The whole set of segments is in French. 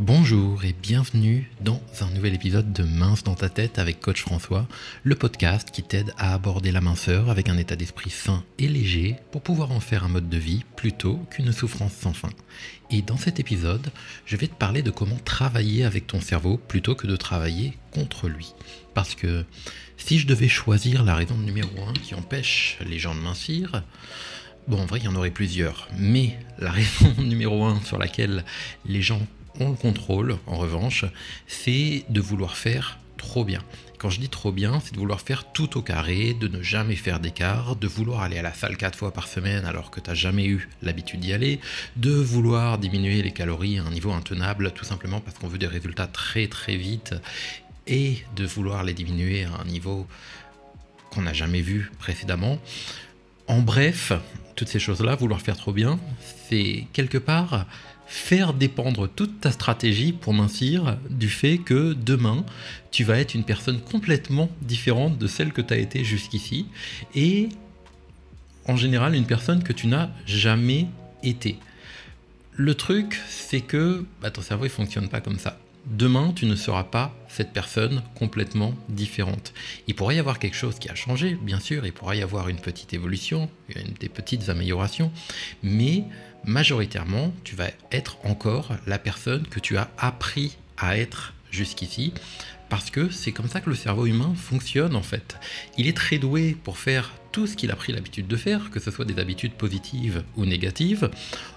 Bonjour et bienvenue dans un nouvel épisode de Mince dans ta tête avec Coach François, le podcast qui t'aide à aborder la minceur avec un état d'esprit sain et léger pour pouvoir en faire un mode de vie plutôt qu'une souffrance sans fin. Et dans cet épisode, je vais te parler de comment travailler avec ton cerveau plutôt que de travailler contre lui. Parce que si je devais choisir la raison numéro 1 qui empêche les gens de mincir, Bon, en vrai, il y en aurait plusieurs, mais la raison numéro 1 sur laquelle les gens on le contrôle, en revanche, c'est de vouloir faire trop bien. Quand je dis trop bien, c'est de vouloir faire tout au carré, de ne jamais faire d'écart, de vouloir aller à la salle quatre fois par semaine alors que tu n'as jamais eu l'habitude d'y aller, de vouloir diminuer les calories à un niveau intenable tout simplement parce qu'on veut des résultats très très vite et de vouloir les diminuer à un niveau qu'on n'a jamais vu précédemment. En bref, ces choses-là, vouloir faire trop bien, c'est quelque part faire dépendre toute ta stratégie pour mincir du fait que demain, tu vas être une personne complètement différente de celle que tu as été jusqu'ici et en général une personne que tu n'as jamais été. Le truc, c'est que bah, ton cerveau ne fonctionne pas comme ça. Demain, tu ne seras pas cette personne complètement différente. Il pourrait y avoir quelque chose qui a changé, bien sûr, il pourrait y avoir une petite évolution, des petites améliorations, mais majoritairement, tu vas être encore la personne que tu as appris à être jusqu'ici, parce que c'est comme ça que le cerveau humain fonctionne en fait. Il est très doué pour faire tout ce qu'il a pris l'habitude de faire, que ce soit des habitudes positives ou négatives.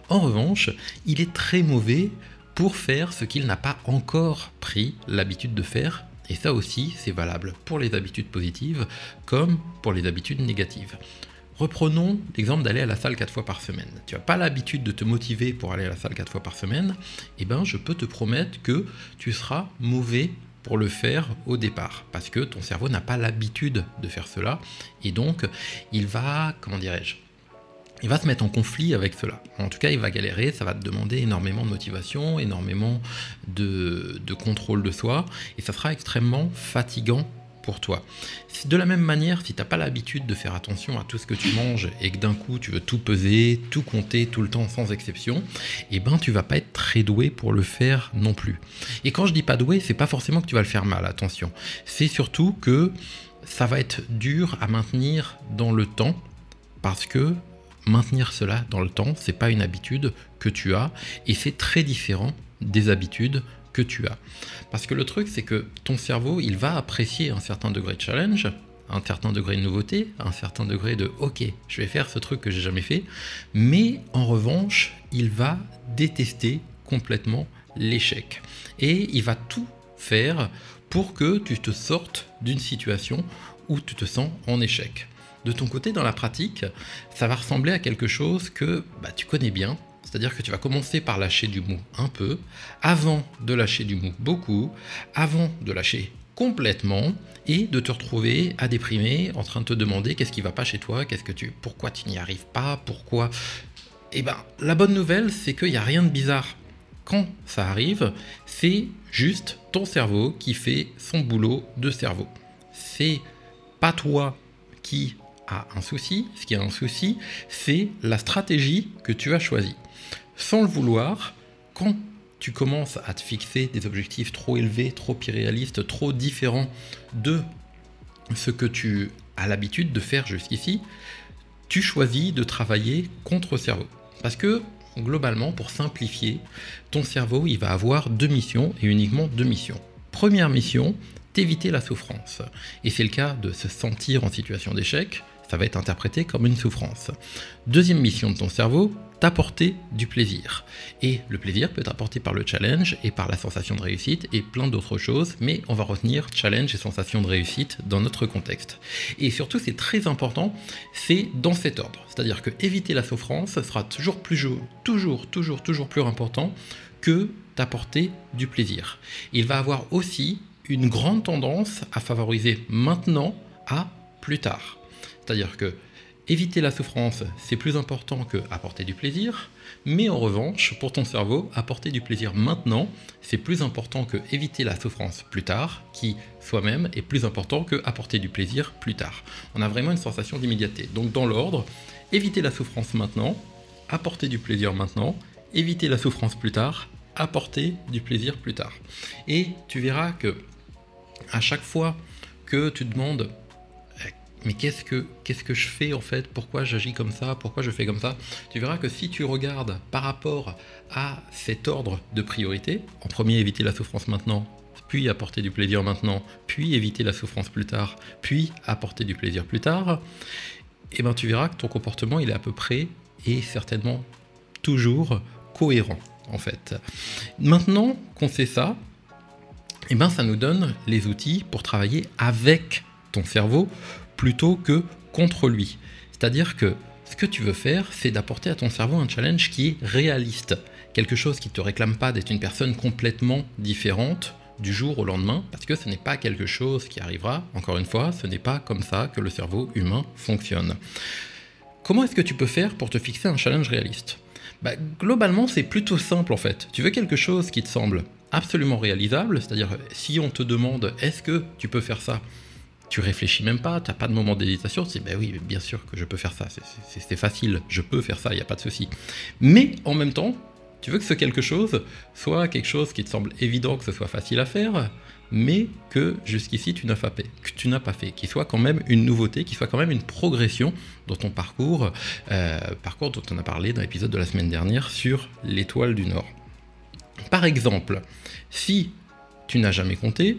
En revanche, il est très mauvais pour faire ce qu'il n'a pas encore pris l'habitude de faire. Et ça aussi, c'est valable pour les habitudes positives comme pour les habitudes négatives. Reprenons l'exemple d'aller à la salle 4 fois par semaine. Tu n'as pas l'habitude de te motiver pour aller à la salle 4 fois par semaine, eh ben je peux te promettre que tu seras mauvais pour le faire au départ, parce que ton cerveau n'a pas l'habitude de faire cela, et donc il va, comment dirais-je, il va se mettre en conflit avec cela. En tout cas, il va galérer, ça va te demander énormément de motivation, énormément de, contrôle de soi, et ça sera extrêmement fatigant pour toi. De la même manière, si tu n'as pas l'habitude de faire attention à tout ce que tu manges et que d'un coup tu veux tout peser, tout compter tout le temps sans exception, eh ben tu vas pas être très doué pour le faire non plus. Et quand je dis pas doué, c'est pas forcément que tu vas le faire mal, attention. C'est surtout que ça va être dur à maintenir dans le temps parce que maintenir cela dans le temps, c'est pas une habitude que tu as et c'est très différent des habitudes que tu as. Parce que le truc, c'est que ton cerveau, il va apprécier un certain degré de challenge, un certain degré de nouveauté, un certain degré de OK, je vais faire ce truc que j'ai jamais fait, mais en revanche, il va détester complètement l'échec. Et il va tout faire pour que tu te sortes d'une situation où tu te sens en échec. De ton côté, dans la pratique, ça va ressembler à quelque chose que bah, tu connais bien, c'est-à-dire que tu vas commencer par lâcher du mou un peu, avant de lâcher du mou beaucoup, avant de lâcher complètement et de te retrouver à déprimer en train de te demander qu'est-ce qui va pas chez toi, qu'est-ce que tu pourquoi tu n'y arrives pas, pourquoi Eh ben la bonne nouvelle c'est qu'il n'y a rien de bizarre. Quand ça arrive, c'est juste ton cerveau qui fait son boulot de cerveau. C'est pas toi qui a un souci, ce qui a un souci, c'est la stratégie que tu as choisie sans le vouloir, quand tu commences à te fixer des objectifs trop élevés, trop irréalistes, trop différents de ce que tu as l'habitude de faire jusqu'ici, tu choisis de travailler contre cerveau. Parce que globalement, pour simplifier, ton cerveau, il va avoir deux missions et uniquement deux missions. Première mission, t'éviter la souffrance. Et c'est le cas de se sentir en situation d'échec, ça va être interprété comme une souffrance. Deuxième mission de ton cerveau, t'apporter du plaisir. Et le plaisir peut être apporté par le challenge et par la sensation de réussite et plein d'autres choses, mais on va retenir challenge et sensation de réussite dans notre contexte. Et surtout, c'est très important, c'est dans cet ordre. C'est-à-dire que éviter la souffrance sera toujours plus toujours, toujours, toujours plus important que t'apporter du plaisir. Il va avoir aussi une grande tendance à favoriser maintenant à plus tard. C'est-à-dire que éviter la souffrance, c'est plus important que apporter du plaisir, mais en revanche, pour ton cerveau, apporter du plaisir maintenant, c'est plus important que éviter la souffrance plus tard, qui soi-même est plus important que apporter du plaisir plus tard. On a vraiment une sensation d'immédiateté. Donc dans l'ordre, éviter la souffrance maintenant, apporter du plaisir maintenant, éviter la souffrance plus tard, apporter du plaisir plus tard. Et tu verras que à chaque fois que tu demandes mais qu'est-ce que, qu'est-ce que je fais en fait? Pourquoi j'agis comme ça? Pourquoi je fais comme ça? Tu verras que si tu regardes par rapport à cet ordre de priorité, en premier éviter la souffrance maintenant, puis apporter du plaisir maintenant, puis éviter la souffrance plus tard, puis apporter du plaisir plus tard, et eh ben tu verras que ton comportement il est à peu près et certainement toujours cohérent en fait. Maintenant qu'on sait ça, et eh ben ça nous donne les outils pour travailler avec ton cerveau plutôt que contre lui. C'est-à-dire que ce que tu veux faire, c'est d'apporter à ton cerveau un challenge qui est réaliste. Quelque chose qui ne te réclame pas d'être une personne complètement différente du jour au lendemain, parce que ce n'est pas quelque chose qui arrivera, encore une fois, ce n'est pas comme ça que le cerveau humain fonctionne. Comment est-ce que tu peux faire pour te fixer un challenge réaliste? Bah, Globalement, c'est plutôt simple en fait. Tu veux quelque chose qui te semble absolument réalisable, c'est-à-dire si on te demande est-ce que tu peux faire ça? Tu réfléchis même pas, tu n'as pas de moment d'hésitation, tu dis ben oui, bien sûr que je peux faire ça, c'est facile, je peux faire ça, il n'y a pas de souci. Mais en même temps, tu veux que ce quelque chose soit quelque chose qui te semble évident que ce soit facile à faire, mais que jusqu'ici tu n'as pas fait, que tu n'as pas fait, qu'il soit quand même une nouveauté, qu'il soit quand même une progression dans ton parcours, euh, parcours dont on a parlé dans l'épisode de la semaine dernière sur l'étoile du Nord. Par exemple, si tu n'as jamais compté,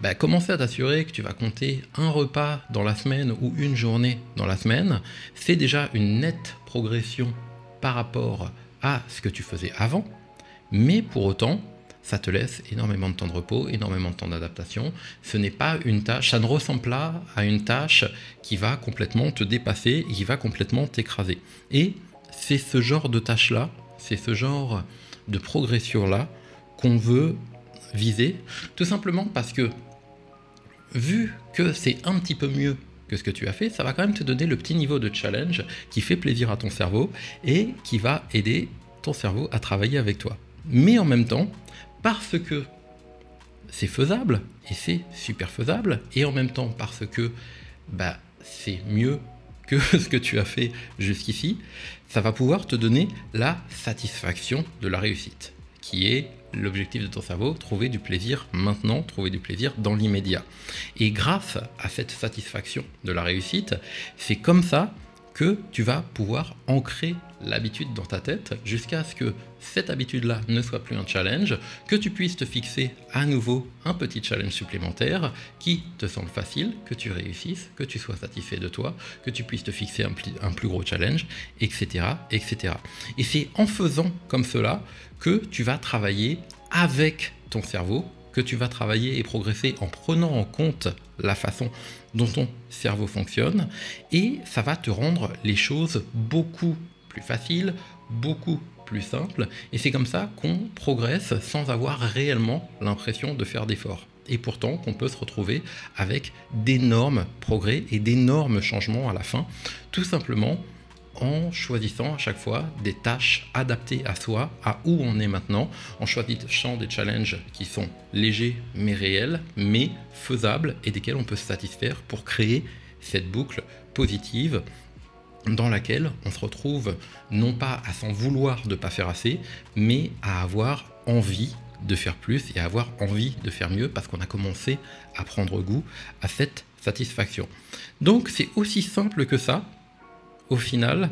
bah, commencer à t'assurer que tu vas compter un repas dans la semaine ou une journée dans la semaine, c'est déjà une nette progression par rapport à ce que tu faisais avant, mais pour autant, ça te laisse énormément de temps de repos, énormément de temps d'adaptation. Ce n'est pas une tâche, ça ne ressemble pas à une tâche qui va complètement te dépasser qui va complètement t'écraser. Et c'est ce genre de tâche-là, c'est ce genre de progression-là qu'on veut viser, tout simplement parce que vu que c'est un petit peu mieux que ce que tu as fait, ça va quand même te donner le petit niveau de challenge qui fait plaisir à ton cerveau et qui va aider ton cerveau à travailler avec toi. Mais en même temps, parce que c'est faisable, et c'est super faisable, et en même temps parce que bah, c'est mieux que ce que tu as fait jusqu'ici, ça va pouvoir te donner la satisfaction de la réussite, qui est l'objectif de ton cerveau, trouver du plaisir maintenant, trouver du plaisir dans l'immédiat. Et grâce à cette satisfaction de la réussite, c'est comme ça que tu vas pouvoir ancrer l'habitude dans ta tête jusqu'à ce que cette habitude-là ne soit plus un challenge, que tu puisses te fixer à nouveau un petit challenge supplémentaire qui te semble facile, que tu réussisses, que tu sois satisfait de toi, que tu puisses te fixer un, plus gros challenge, etc. etc. Et c'est en faisant comme cela que tu vas travailler avec ton cerveau, que tu vas travailler et progresser en prenant en compte la façon dont ton cerveau fonctionne, et ça va te rendre les choses beaucoup plus faciles, beaucoup plus simples, et c'est comme ça qu'on progresse sans avoir réellement l'impression de faire d'efforts. Et pourtant qu'on peut se retrouver avec d'énormes progrès et d'énormes changements à la fin, tout simplement en choisissant à chaque fois des tâches adaptées à soi, à où on est maintenant, en choisissant des challenges qui sont légers mais réels, mais faisables et desquels on peut se satisfaire pour créer cette boucle positive dans laquelle on se retrouve non pas à s'en vouloir de ne pas faire assez, mais à avoir envie de faire plus et à avoir envie de faire mieux parce qu'on a commencé à prendre goût à cette satisfaction. Donc c'est aussi simple que ça, au final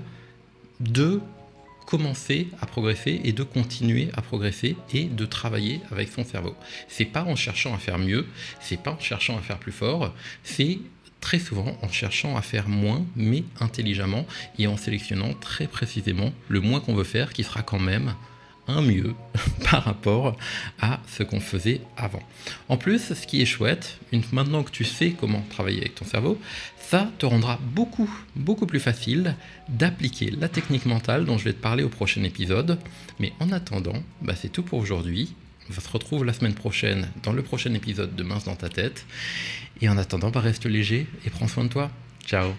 de commencer à progresser et de continuer à progresser et de travailler avec son cerveau. C'est pas en cherchant à faire mieux, c'est pas en cherchant à faire plus fort, c'est très souvent en cherchant à faire moins mais intelligemment et en sélectionnant très précisément le moins qu'on veut faire qui sera quand même un mieux par rapport à ce qu'on faisait avant. En plus, ce qui est chouette, maintenant que tu sais comment travailler avec ton cerveau, ça te rendra beaucoup, beaucoup plus facile d'appliquer la technique mentale dont je vais te parler au prochain épisode. Mais en attendant, bah c'est tout pour aujourd'hui. On se retrouve la semaine prochaine dans le prochain épisode de Mince dans ta tête. Et en attendant, bah reste léger et prends soin de toi. Ciao